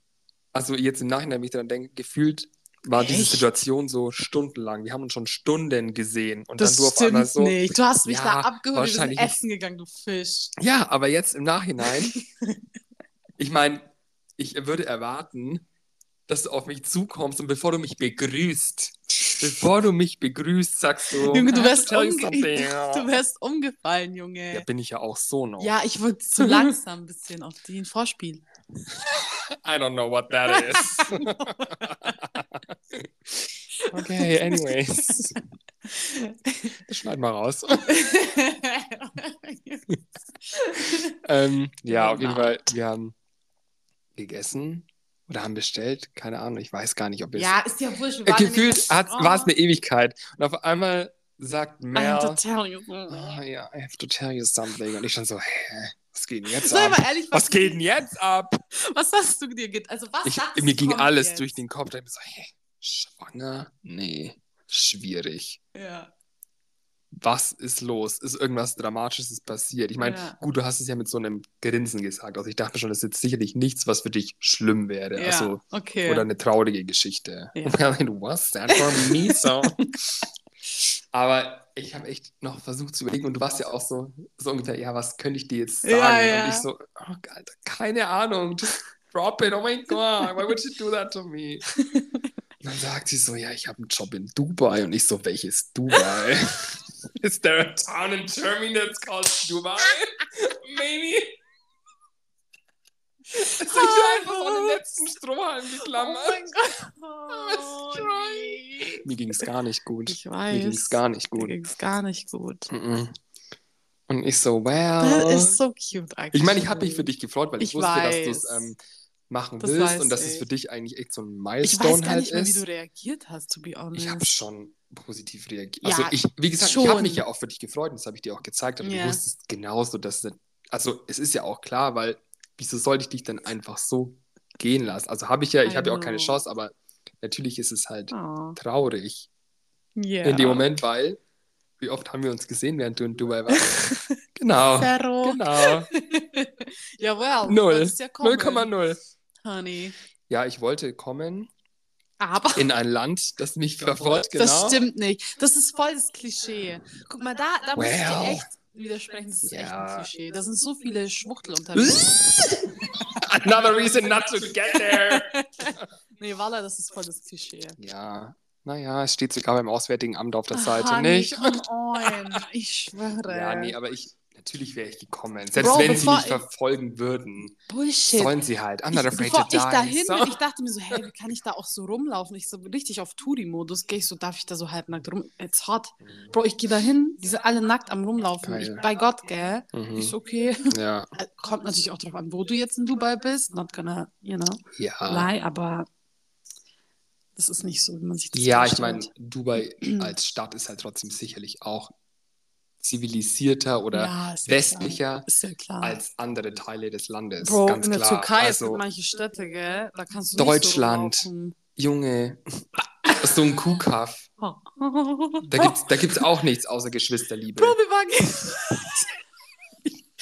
Also jetzt im Nachhinein, wenn ich daran denke, gefühlt war diese Echt? Situation so stundenlang. Wir haben uns schon Stunden gesehen. Und Das dann du auf einmal so. nicht. Du hast mich Ja, da abgeholt, wir sind essen gegangen, du Fisch. Ja, aber jetzt im Nachhinein, <laughs> ich meine, ich würde erwarten, dass du auf mich zukommst und bevor du mich begrüßt, bevor du mich begrüßt, sagst du, Junge, du "I have wärst, umge something." <laughs> du wärst umgefallen, Junge. Ja, bin ich ja auch so noch. Ja, ich wollte zu <laughs> langsam ein bisschen auf den Vorspiel. I don't know what that is. Okay, anyways. Das schneiden wir raus. <laughs> ähm, ja, auf jeden. Fall, wir haben gegessen oder haben bestellt. Keine Ahnung, ich weiß gar nicht, ob wir ja, ist ja wurscht. Äh, Gefühlt war es eine Ewigkeit. Und auf einmal sagt I Mel, have to tell you. ah, ja, I have to tell you something. Und ich schon so, hä, was geht denn jetzt Sei ab? mal ehrlich, was, Was geht denn jetzt ab? was hast du dir gedacht? Also, was Ich, mir ging alles jetzt? durch den Kopf. Da ich so, hä, schwanger? Nee, schwierig. Ja. Was ist los? Ist irgendwas Dramatisches passiert? Ich meine, Ja. gut, du hast es ja mit so einem Grinsen gesagt. Also ich dachte schon, das ist jetzt sicherlich nichts, was für dich schlimm wäre. ja, Also, okay. Oder eine traurige Geschichte. Ja. It was sad for me, so. <laughs> Aber ich habe echt noch versucht zu überlegen und du warst ja auch so, so ungefähr, ja, was könnte ich dir jetzt sagen? Ja, ja. Und ich so, oh, Alter, keine Ahnung, just drop it, oh mein Gott, why would you do that to me? <laughs> Und dann sagt sie so, ja, ich habe einen Job in Dubai und ich so, welches Dubai? <laughs> Is there a town in Germany that's called Dubai? <laughs> Maybe. Es liegt einfach so an den letzten Strohhalm oh geklammert. mein Gott. <laughs> Oh. Mir ging es gar nicht gut. Ich Mir ging es weiß. gar nicht Mir gut. ging's gar nicht gut. Und ich so, Das well. ist so cute eigentlich. Ich meine, ich habe mich für dich gefreut, weil ich, Ich wusste, dass du weiß. es ähm, machen Das willst und dass es ich. für dich eigentlich echt so ein Ich Milestone weiß gar halt nicht mehr, wie ist. du reagiert hast, to be honest. Ich habe schon positiv reagiert. Ja, Also ich, wie gesagt, ich schon. habe mich ja auch für dich gefreut und das habe ich dir auch gezeigt, aber Ja. du wusstest genauso, dass es, also es ist ja auch klar, weil wieso sollte ich dich dann einfach so gehen lassen? Also habe ich ja, ich habe ja auch keine. Chance, aber natürlich ist es halt Oh, traurig yeah. in dem Moment, weil wie oft haben wir uns gesehen, während du in Dubai warst? <laughs> genau. Zero. Genau. <laughs> Jawohl. Null. Das ist ja kommen, 0,0. Honey. Ja, ich wollte kommen Aber in ein Land, das mich <laughs> verfolgt, genau. das stimmt nicht. Das ist voll das Klischee. Guck mal, da, da muss ich dir Well. echt widersprechen. Das ist echt Ja. ein Klischee. Da sind so viele Schwuchtel unterwegs. <laughs> Another reason not to get there. <laughs> nee, Walla, das ist voll das Klischee. Ja, naja, es steht sogar beim Auswärtigen Amt auf der Ah, Seite, nicht? On. Ich schwöre. Ja, nee, aber ich, natürlich wäre ich gekommen. Selbst Bro, wenn sie mich ich- verfolgen würden, Bullshit. sollen sie halt. I'm not ich, afraid bevor to die. ich dahin so. ich dachte mir so, hey, wie kann ich da auch so rumlaufen? Ich so richtig auf Touri-Modus gehe ich so, darf ich da so halbnackt rum? It's hot. Bro, ich gehe da hin, die sind alle nackt am rumlaufen. Geil. Ich, bei Gott, gell? Mhm. Ich so, okay. Ja, <laughs> Äh, Kommt natürlich auch drauf an, wo du jetzt in Dubai bist. Not gonna, you know, ja. lie, aber das ist nicht so, wie man sich das Ja, ich vorstellt. meine, Dubai <clears throat> als Stadt ist halt trotzdem sicherlich auch zivilisierter oder ja, westlicher ja klar. als andere Teile des Landes. Bro, ganz in der klar. Türkei, es also, gibt manche Städte, gell? Da kannst du Deutschland. so. Junge, so ein Kuhkaff. Da gibt's, da gibt's auch nichts außer Geschwisterliebe. Bro, wir waren,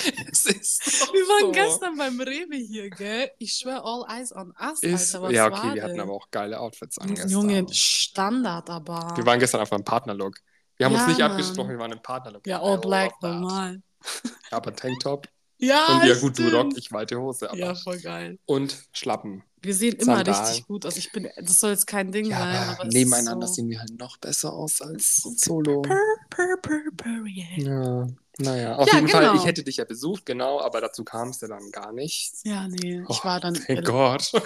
<laughs> Es ist doch wir waren so. gestern beim Rewe hier, gell? Ich schwöre, all eyes on us, Ist, Alter. Was ja, war okay, wir denn? hatten aber auch geile Outfits an gestern. Junge, Standard aber. Wir waren gestern auf einem Partnerlook. Wir haben Ja, uns nicht Mann. abgesprochen, wir waren im Partnerlook. ja, all black, love that. normal. <laughs> Aber Tanktop Ja, und ja gut, du. Rock, ich weite Hose. Aber. Ja, voll geil. Und Schlappen. Wir sehen immer Sandalen. richtig gut aus. Ich bin, das soll jetzt kein Ding Ja, sein, aber nebeneinander so sehen wir halt noch besser aus als solo. Purr, purr, purr, purr, yeah. Ja, naja, auf Ja, jeden Fall, genau. ich hätte dich ja besucht, genau, aber dazu kam es ja dann gar nicht. Ja, nee, ich Oh, war dann. Thank God. <laughs>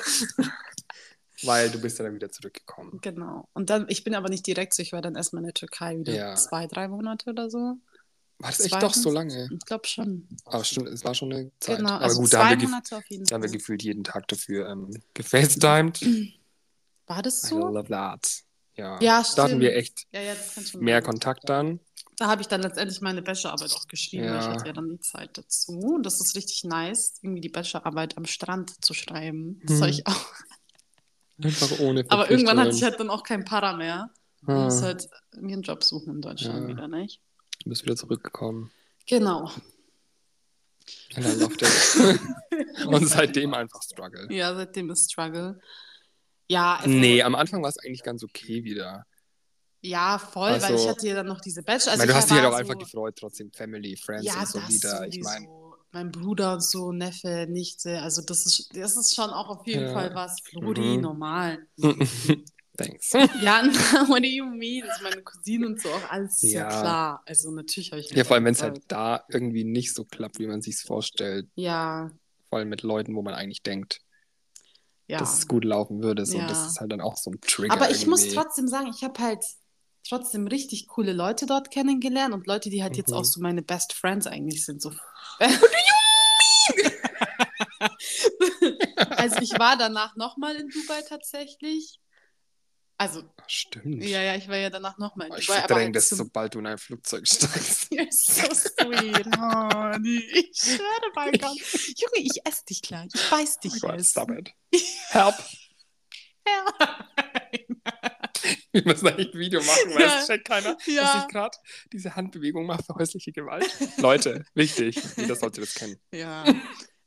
Weil du bist ja dann wieder zurückgekommen. Genau. Und dann, ich bin aber nicht direkt so, ich war dann erstmal in der Türkei wieder Ja. zwei, drei Monate oder so. War das echt doch so lange? Ich glaube schon. Aber stimmt, es war schon eine Zeit. Genau, Aber also gut, da haben, wir Monate auf jeden da haben wir Fall. gefühlt jeden Tag dafür ähm, gefacetimed. <clears throat> War das I so? love that. Ja, Ja, da hatten wir stimmt. echt Ja, ja, schon mehr. Kontakt dann. Da habe ich dann letztendlich meine Bachelorarbeit auch geschrieben, weil ich Ja. hatte ja dann die Zeit dazu. Und das ist richtig nice, irgendwie die Bachelorarbeit am Strand zu schreiben. Das Hm. soll ich auch. Einfach ohne Aber irgendwann hatte ich halt dann auch kein Para mehr. Ich Ah, muss halt mir einen Job suchen in Deutschland Ja. wieder, nicht? Du bist wieder zurückgekommen. Genau. I loved it. Und seitdem einfach Struggle. Ja, seitdem ist Struggle. Ja, also, Nee, am Anfang war es eigentlich ganz okay wieder. ja, voll, weil Also- ich hatte ja dann noch diese Bachelor. ich Also meine, du ich hast dich halt war auch so, einfach gefreut, trotzdem Family, Friends Ja, und so wieder. Ich sowieso. meine, Mein Bruder und so, Neffe, Nichte, also das ist, das ist schon auch auf jeden Ja. Fall was. Flori, Mhm. normal. <laughs> thanks. <laughs> Ja, <laughs> what do you mean? Ist meine Cousine und so auch alles ja. Ja. klar. Also natürlich habe ich Ja, vor allem, wenn es halt da irgendwie nicht so klappt, wie man sich vorstellt. Ja, Vor allem mit Leuten, wo man eigentlich denkt, ja. dass es gut laufen würde. So, Ja. Das ist halt dann auch so ein Trigger. Aber ich muss irgendwie. trotzdem sagen, ich habe halt trotzdem richtig coole Leute dort kennengelernt und Leute, die halt jetzt Mhm. auch so meine Best Friends eigentlich sind. So. <laughs> <laughs> also ich war danach nochmal in Dubai tatsächlich. Also, Stimmt. ja, ja, ich war ja danach nochmal in Ich Dubai. aber verdränge halt das, sobald du in ein Flugzeug steigst. <laughs> You're so sweet, honey. Ich schwöre bei Gott. Junge, ich esse dich gleich. Ich weiß Oh dich Gott, jetzt. stop it. Help. Wir müssen eigentlich ein Video machen, weil Ja. es checkt keiner, Ja. dass ich gerade diese Handbewegung mache für häusliche Gewalt. Leute, wichtig. Jeder sollte das kennen. <laughs> Ja.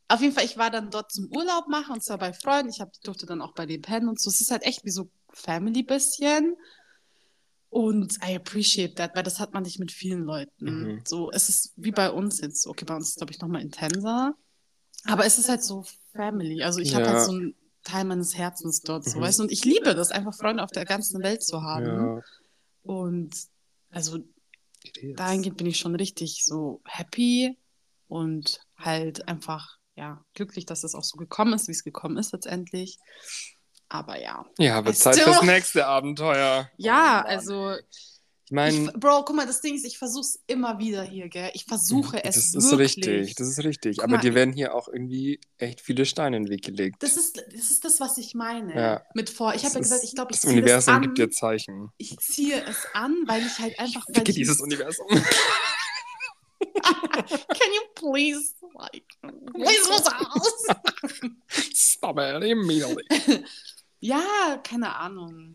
Auf jeden Fall, ich war dann dort zum Urlaub machen und zwar bei Freunden. Ich hab, durfte dann auch bei denen pennen und so. Es ist halt echt wie so Family bisschen. Und I appreciate that, weil das hat man nicht mit vielen Leuten. Mhm. So, es ist wie bei uns jetzt. Okay, bei uns ist es, glaube ich, nochmal intenser. Aber es ist halt so Family. Also ich habe Ja. halt so einen Teil meines Herzens dort, so Mhm. weißt du. Und ich liebe das, einfach Freunde auf der ganzen Welt zu haben. Ja. Und also dahingehend bin ich schon richtig so happy und halt einfach, ja, glücklich, dass es auch so gekommen ist, wie es gekommen ist letztendlich. Aber ja. Ja, wird Zeit still- fürs nächste Abenteuer. Ja, Oh also, Ich ich, meine, Bro, guck mal, das Ding ist, ich versuche es immer wieder hier, gell? Ich versuche es das ist wirklich. richtig, das ist richtig. Guck Aber mal, dir werden hier auch irgendwie echt viele Steine in den Weg gelegt. Das ist, das ist das, was ich meine. Ja. Mit vor. Ich habe ja gesagt, ich glaube, ich Das Universum an. gibt dir Zeichen. Ich ziehe es an, weil ich halt einfach. Weil Ficke ich, dieses Universum. <laughs> Can you please, like, please was aus? Stop it immediately. <laughs> Ja, keine Ahnung.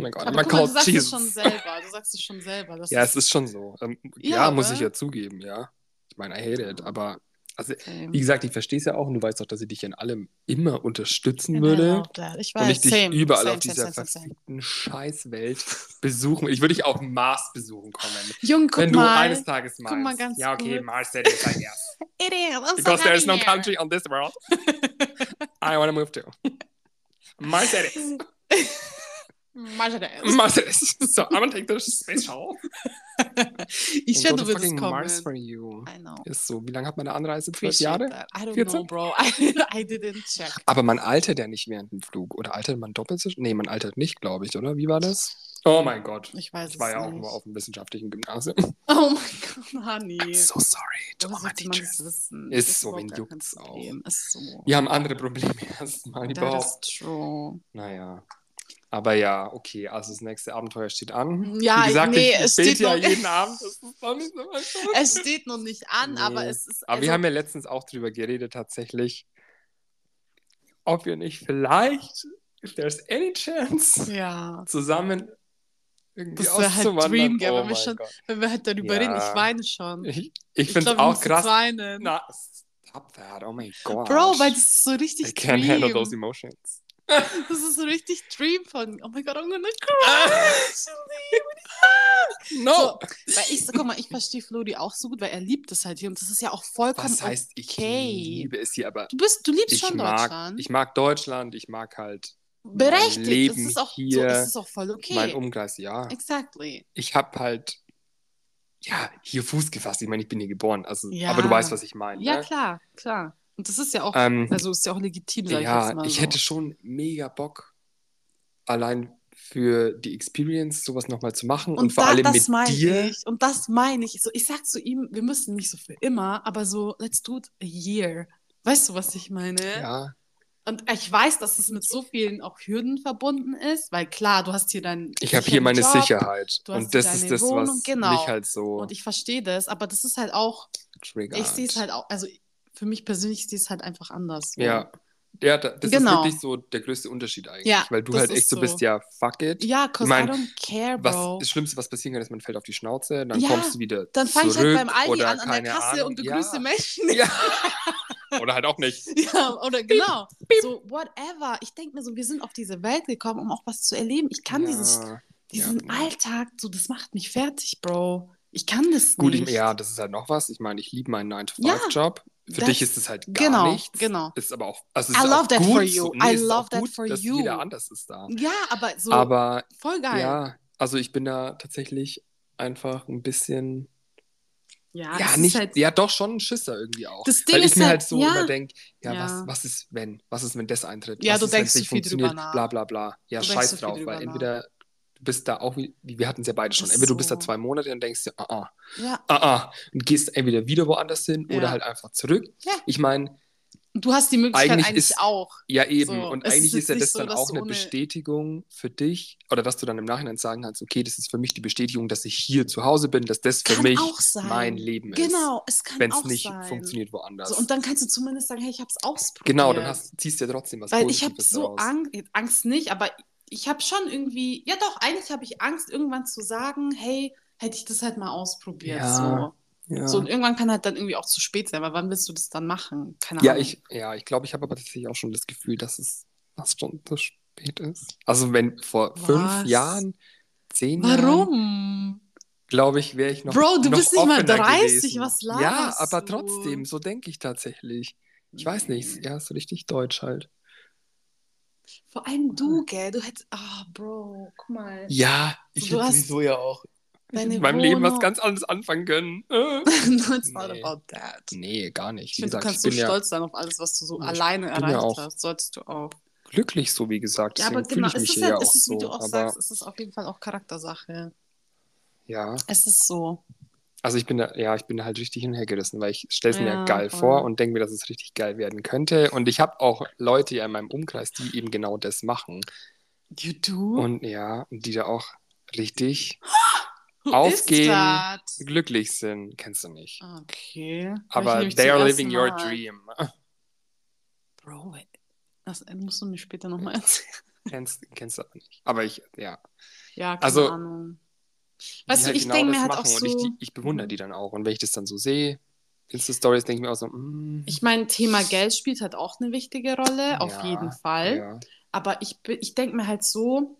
Oh mein Gott, Aber man guck mal, du sagst es Jesus. schon selber. Du sagst es schon selber. Das Ja, es ist schon so. Ähm, Ja, ja, muss ich ja zugeben, ja. Ich meine, I hate it, aber also, same. wie gesagt, ich verstehe es ja auch und du weißt auch, dass ich dich in allem immer unterstützen And I würde that. Ich weiß, und ich dich same, überall same, auf dieser verfickten Scheißwelt <laughs> besuchen. Ich würde dich auf Mars besuchen kommen. Junge, guck wenn du mal. eines Tages meinst. guck mal ganz ja, okay, kurz. Mars City is I guess. <laughs> It is. I'm so Because there is no here. country on this world <laughs> I want to move to. Mars City. Marshall Mars <laughs> City. So, I'm gonna take the space shuttle. Ich go du fucking kommen. Mars for you. I know. Ist so. Wie lange hat man eine Anreise? Zwölf Jahre? that. I don't 14? know, bro. I, <laughs> I didn't check. Aber man altert ja nicht während dem Flug. Oder altert man doppelt so? Nee, man altert nicht, glaube ich, oder? Wie war das? Oh mein Gott. Ich weiß Ich war es ja auch nicht. nur auf dem wissenschaftlichen Gymnasium. <laughs> Oh mein Gott, Honey. I'm so sorry to all my teachers. wissen? Ist so, überhaupt wen juckt's auch? Problem. Ist so. Wir haben andere Probleme erstmal That überhaupt. is true. Naja. Aber ja, okay, also das nächste Abenteuer steht an. Ja, Wie gesagt, nee, ich es bete steht ja noch- <laughs> jeden Abend. Das ist doch nicht so. Es steht noch nicht an, aber Nee. es ist. Aber wir also- haben ja letztens auch drüber geredet, tatsächlich, ob wir nicht vielleicht, if there's any chance, Ja, zusammen irgendwie Das halt auszuwandern. Dream, gell, oh wenn wir schon- wenn wir halt darüber Ja. reden, ich weine schon. Ich, ich finde es auch krass. Weinen. Na, stop that, oh mein Gott. Bro, weil das ist so richtig I can't handle those Dream. emotions. <laughs> Das ist so richtig Dream von, oh mein Gott, I'm gonna cry. <laughs> No! So, weil ich, guck mal, ich verstehe Flori auch so gut, weil er liebt es halt hier und das ist ja auch vollkommen Was heißt, ich okay. liebe es hier, aber Du bist, du liebst schon mag, Deutschland. ich mag Deutschland, ich mag halt Berechtigt, Leben das ist auch, so, hier, es ist auch voll okay. mein Umkreis, ja. Exactly. Ich habe halt, ja, hier Fuß gefasst. Ich meine, ich bin hier geboren, also, Ja. aber du weißt, was ich meine. Ja, ne? klar, klar. Und das ist ja auch, Ähm, also ist ja auch legitim, sag ich ja, jetzt mal ich so. hätte schon mega Bock, allein für die Experience sowas nochmal zu machen und, Und vor da, allem das mit meine dir. ich. Und das meine ich. So, ich sag zu ihm, wir müssen nicht so für immer, aber so, let's do it a year. Weißt du, was ich meine? Ja, Und ich weiß, dass es mit so vielen auch Hürden verbunden ist, weil klar, du hast hier dein ich habe hier meine Job Sicherheit. Und das ist das, Wohnung, was genau. mich halt so und ich verstehe das, aber das ist halt auch, triggert. ich sehe es halt auch, also für mich persönlich ich es halt einfach anders. Ja. Ja, da- das Genau. ist wirklich so der größte Unterschied eigentlich. Ja, weil du halt ist echt so bist, ja, fuck it. Ja, cause Ich mein, I don't care, Was bro. das Schlimmste, was passieren kann, ist, man fällt auf die Schnauze, dann Ja, kommst du wieder Dann fange ich halt beim Aldi an, an der Kasse Ahnung. und begrüße ja. Menschen. Ja. <laughs> oder halt auch nicht. Ja, oder genau. So, whatever. Ich denke mir so, wir sind auf diese Welt gekommen, um auch was zu erleben. Ich kann dieses, diesen. Alltag, so, das macht mich fertig, Bro. Ich kann das Gut, nicht. ich, ja, das ist halt noch was. Ich meine, ich liebe meinen Ja, 9-to-5-Job. Für das- dich ist es halt gar genau, nichts. genau. Ist aber auch, also es I ist love auch that gut for so. you. Nee, I es ist love that gut, for dass you. jeder anders ist da. Ja, aber so aber voll geil. ja, also ich bin da tatsächlich einfach ein bisschen, ja, ja, nicht, ist halt, ja, doch schon ein Schisser irgendwie auch. Das Ding Weil ich ist mir halt- halt so ja. immer denke, ja, Ja. Was, was ist, wenn? Was ist, wenn das eintritt? Ja, was du ist, denkst nicht viel drüber funktioniert? nach. Bla, bla, bla. Ja, Du scheiß drauf, weil nach. entweder du bist da auch, wie, wir hatten es ja beide schon, entweder du bist da so. zwei Monate und denkst dir, ah, ah, ja. ah, ah, und gehst entweder wieder woanders hin Ja. oder halt einfach zurück. Ja. Ich meine, du hast die Möglichkeit Eigentlich eigentlich, ist- auch. ja eben, So, und eigentlich ist ist ja das so, dann auch eine ohne- Bestätigung für dich, oder dass du dann im Nachhinein sagen kannst, okay, das ist für mich die Bestätigung, dass ich hier zu Hause bin, dass das für Kann mich mein Leben ist. Genau, es kann Wenn es nicht sein. funktioniert woanders. So, und dann kannst du zumindest sagen, hey, ich habe es ausprobiert. genau, dann hast, ziehst du ja trotzdem was Weil ich habe Positives so. Angst, Angst nicht, aber ich habe schon irgendwie, ja doch, eigentlich habe ich Angst, irgendwann zu sagen, hey, hätte ich das halt mal ausprobiert. Ja, so. Ja. so, und irgendwann kann halt dann irgendwie auch zu spät sein, weil wann willst du das dann machen? Keine Ja, Ahnung. ich, ja, ich glaube, ich habe aber tatsächlich auch schon das Gefühl, dass es fast schon zu spät ist. Also wenn vor fünf Was? Jahren, zehn Jahren, Warum? glaube ich, wäre ich noch Bro, du noch bist nicht mal offener 30, gewesen. was Ja, laberst aber du? trotzdem, so denke ich tatsächlich. Ich weiß nicht, ja, so richtig deutsch halt. Vor allem du, gell? Du hättest. Ah, Bro, guck mal. Ja, ich Du hätte sowieso ja auch in meinem Leben was Wohnung- ganz anderes anfangen können. <laughs> Äh. no, it's not Nee. about that. Nee, gar nicht. Ich finde, du kannst so bin ja stolz sein auf alles, was du so alleine ja erreicht auch- hast. Solltest du auch. glücklich, so wie gesagt. Ja, aber genau, ich es mich ist halt, ja es ist, wie so. du auch sagst, es ist auf jeden Fall auch Charaktersache. ja, Es ist so. Also ich bin da, ja, ich bin da halt richtig hinhergerissen, weil ich stelle es mir ja geil voll. vor und denke mir, dass es richtig geil werden könnte. Und ich habe auch Leute ja in meinem Umkreis, die eben genau das machen. You do? Und ja, die da auch richtig aufgehen. Glücklich sind. Kennst du nicht. Okay. Aber they are living your dream. Bro, das musst du mir später nochmal erzählen. <laughs> kennst, kennst du aber nicht. Aber ich, ja. Ja, keine Also, Ahnung. Weißt du, halt ich genau denke mir halt auch so. Ich, die, ich bewundere die dann auch. Und wenn ich das dann so sehe, Insta-Stories, denke ich mir auch so, mm, Ich meine, Thema Geld spielt halt auch eine wichtige Rolle, auf Ja, jeden Fall. ja. Aber ich, ich denke mir halt so,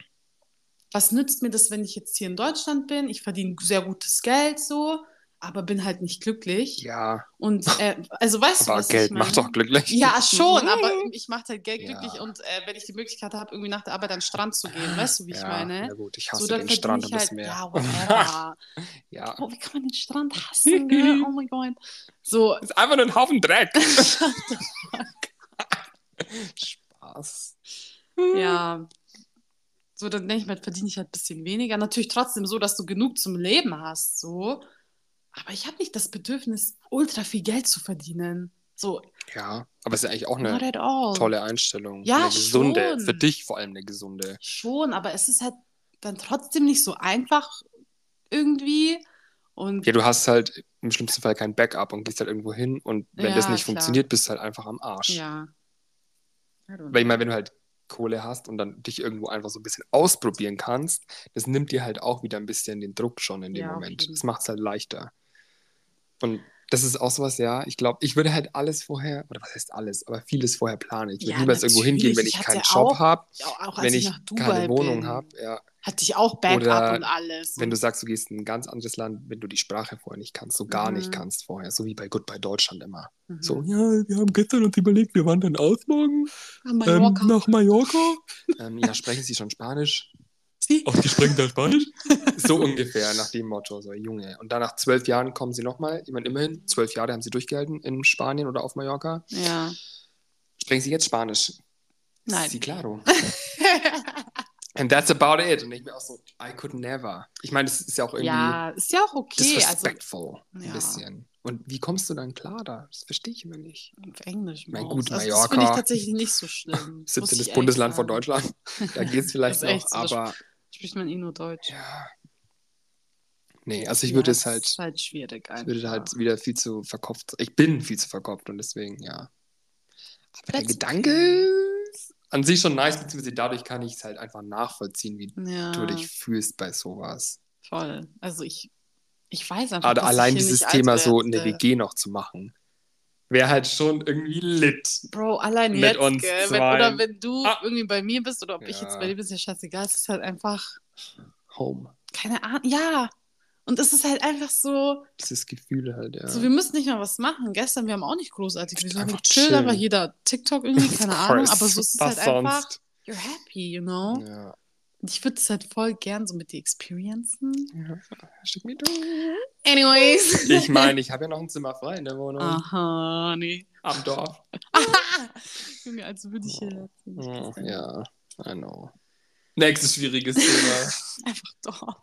was nützt mir das, wenn ich jetzt hier in Deutschland bin? Ich verdiene sehr gutes Geld so, aber bin halt nicht glücklich. Ja, Und äh, also weißt du, aber was Geld ich meine? macht doch glücklich. Ja, schon, aber <laughs> ich mache halt Geld Ja. glücklich und äh, wenn ich die Möglichkeit habe, irgendwie nach der Arbeit an den Strand zu gehen, weißt du, wie ich ja, meine? Na gut, ich So, hasse dann den Strand ein ich halt, bisschen mehr. ja. <laughs> Ja. oh, wie kann man den Strand hassen, gell? <laughs> Oh mein Gott. So, ist einfach nur ein Haufen Dreck. Spaß. Ja. So, dann denke ich mir, verdiene ich halt ein bisschen weniger. Natürlich trotzdem so, dass du genug zum Leben hast, so. Aber ich habe nicht das Bedürfnis, ultra viel Geld zu verdienen. So, Ja, aber es ist ja eigentlich auch eine tolle Einstellung. Ja, eine gesunde. schon. Für dich vor allem eine gesunde. Schon, aber es ist halt dann trotzdem nicht so einfach irgendwie. Und Ja, du hast halt im schlimmsten Fall kein Backup und gehst halt irgendwo hin und wenn Ja, das nicht klar. funktioniert, bist du halt einfach am Arsch. ja. Weil ich meine, wenn du halt Kohle hast und dann dich irgendwo einfach so ein bisschen ausprobieren kannst, das nimmt dir halt auch wieder ein bisschen den Druck schon in dem Ja, Moment. Das macht es halt leichter. Und das ist auch sowas, ja, ich glaube, ich würde halt alles vorher, oder was heißt alles, aber vieles vorher planen. Ich würde Ja, niemals irgendwo hingehen, wenn ich Ich keinen Job habe, wenn ich ich keine Wohnung habe. Ja. hatte ich auch Backup Oder und alles. Wenn du sagst, du gehst in ein ganz anderes Land, wenn du die Sprache vorher nicht kannst, so gar nicht Mhm. kannst vorher, so wie bei Goodbye Deutschland immer. Mhm. So, ja, wir haben gestern uns überlegt, wir wandern aus morgen Mallorca. ähm, nach Mallorca. ähm, ja, sprechen Sie schon Spanisch? Wie? Oh, die sprechen da Spanisch? <laughs> so ungefähr, nach dem Motto, so Junge. Und dann nach zwölf Jahren kommen sie nochmal, ich meine, immerhin, zwölf Jahre haben sie durchgehalten in Spanien oder auf Mallorca. Ja. Sprechen sie jetzt Spanisch? Nein. Sí, claro. <laughs> And that's about it. Und ich mir auch so, I could never. Ich meine, das ist ja auch irgendwie ja, ist ja auch okay. Also disrespectful. ein ja. bisschen. Und wie kommst du dann klar da? Das verstehe ich immer nicht. auf Englisch. Mein gut, also, Das Mallorca. finde ich tatsächlich nicht so schlimm. <laughs> muss 17. ich ehrlich Bundesland von. Deutschland. Da geht es vielleicht Das noch, so, aber Spricht man eh nur Deutsch. ja. Nee, also ich Ja, würde es halt, ist halt schwierig ich einfach. würde halt wieder viel zu verkopft. Ich bin viel zu verkopft und deswegen, ja. Aber der Gedanke okay. ist an sich schon nice, beziehungsweise dadurch kann ich es halt einfach nachvollziehen, wie ja, du dich fühlst bei sowas. voll. Also ich, ich weiß einfach, Aber allein ich dieses Thema so eine. WG noch zu machen, wäre halt schon irgendwie lit. Bro, allein mit jetzt, uns gell? Wenn, oder wenn du Ah. irgendwie bei mir bist oder ob ich Ja. jetzt bei dir bin, ist ja scheißegal. Es ist halt einfach, Home. keine Ahnung, ja. Und es ist halt einfach so, Dieses Gefühl halt, ja. so, wir müssen nicht mal was machen. Gestern, wir haben auch nicht großartig. Wir haben chillen. aber jeder TikTok irgendwie, keine <laughs> Ahnung. Aber so ist es halt einfach, you're happy, you know? Ja. Und ich würde es halt voll gern so mit dir experiencen. ja. Schick mir du. Anyways. Ich meine, ich habe ja noch ein Zimmer frei in der Wohnung. Aha, nee. Am Dorf. <laughs> Junge, als würde ich hier Oh, ja, I know. Nächstes schwieriges Thema. <laughs> Einfach doch.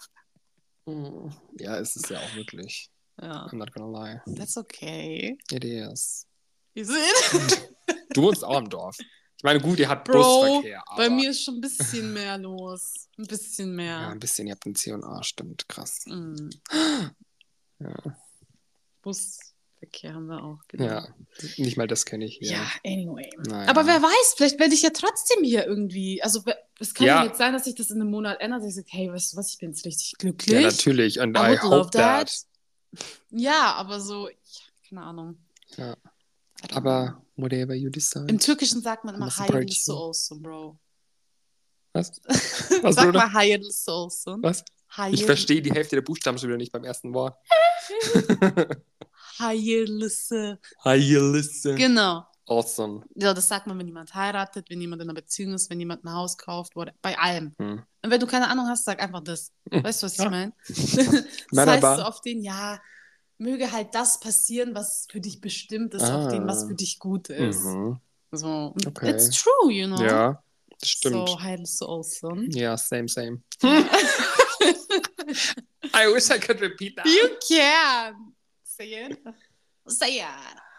Hm. ja, ist es ja auch wirklich. Ja. I'm not gonna lie. That's okay. It is. Is it? Du wohnst auch im Dorf. <laughs> Ich meine, gut, ihr habt Bro, Busverkehr, aber Bei mir ist schon ein bisschen mehr los. Ein bisschen ja, mehr. ein bisschen, ihr habt einen C&A, stimmt, krass. Mm. Ja, Busverkehr haben wir auch. Genau. ja. nicht mal das kenne ich hier. Ja, anyway. Naja. Aber wer weiß, vielleicht werde ich ja trotzdem hier irgendwie. Also, es kann ja. Ja. jetzt sein, dass sich das in einem Monat ändert. Ich sage, hey, weißt du was, ich bin jetzt richtig glücklich. Ja, natürlich. Und I I, hope love that. that. Ja, aber so, ja, keine Ahnung. Ja. Aber whatever you decide. Im Türkischen sagt man immer Hayırlı olsun, Bro. Was? <laughs> Was, Sag mal Hayırlı olsun. Was? Ich verstehe die Hälfte der Buchstaben schon wieder nicht beim ersten Wort. <laughs> Hayırlısı. Hayırlısı. Genau. Awesome. Ja, das sagt man, wenn jemand heiratet, wenn jemand in einer Beziehung ist, wenn jemand ein Haus kauft, what- bei allem. Hm. Und wenn du keine Ahnung hast, sag einfach das. Weißt du, was ich Ja. meine? <laughs> das heißt so auf den, ja, möge halt das passieren, was für dich bestimmt ist, auf den, was Ah. für dich gut ist. Mhm. So, Okay. it's true, you know? Ja, das stimmt. So, hayırlısı olsun. Ja, same, same. <laughs> I wish I could repeat that. You can! Say it. Say it.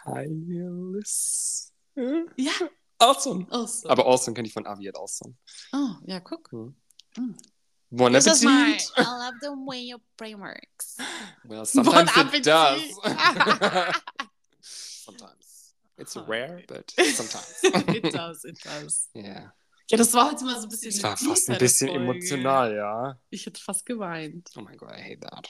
Hayırlısı. Ja, Awesome. awesome. Aber awesome kenne ich von Aviat awesome. oh, ja, guck. Bon This is mine. appetit. I love the way your brain works. Well, sometimes Bon it does. appetit. <laughs> sometimes. It's Oh. rare, but <laughs> sometimes. it does, it does. Ja. Ja, das war heute mal so ein bisschen. Es war eine fast ein bisschen Folge. emotional, ja. Ich hätte fast geweint. Oh my god, I hate that.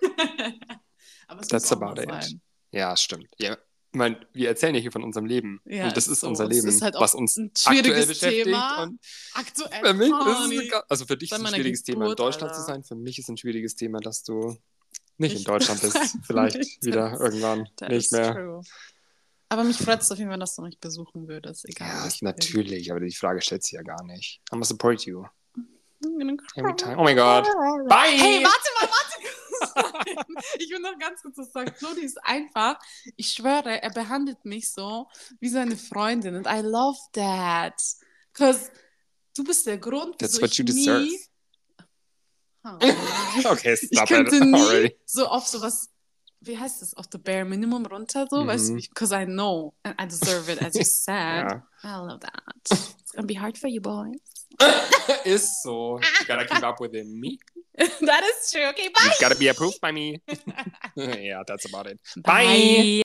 <laughs> Aber es That's about it. sein. Ja, stimmt. Ja, ich meine, wir erzählen ja hier von unserem Leben. Ja, und das ist so. unser Es Leben, ist halt was uns ein aktuell schwieriges beschäftigt. Thema. Und Aktuell. für mich ist es, also für dich ist es ein schwieriges Thema, in Geburt, Deutschland Alter. zu sein. Für mich ist ein schwieriges Thema, dass du nicht in Nicht Deutschland bist. Vielleicht möchtest. wieder irgendwann nicht mehr. true. Aber mich freut es auf jeden Fall, dass du mich besuchen würdest. Egal. Ja, wo ich bin. natürlich, aber die Frage stellt sich ja gar nicht. I'm gonna support you. I'm gonna Every time. Oh my god. Bye! Hey, warte mal, warte Ich will noch ganz kurz was sagen. Flori ist einfach, ich schwöre, er behandelt mich so wie seine Freundin. Und I love that. Because du bist der Grund, That's wieso what ich you nie... deserve. Ah. <laughs> Okay, Ich stop könnte it nie already. so auf sowas, wie heißt das, auf the bare minimum runter, so, Mhm. weißt du, because I know and I deserve it, as you <laughs> said. Ja. I love that. It's gonna be hard for you boys. <laughs> Ist so. You gotta keep up with me. <laughs> that is true. Okay, bye. You gotta be approved by me. <laughs> yeah, that's about it. bye. Bye.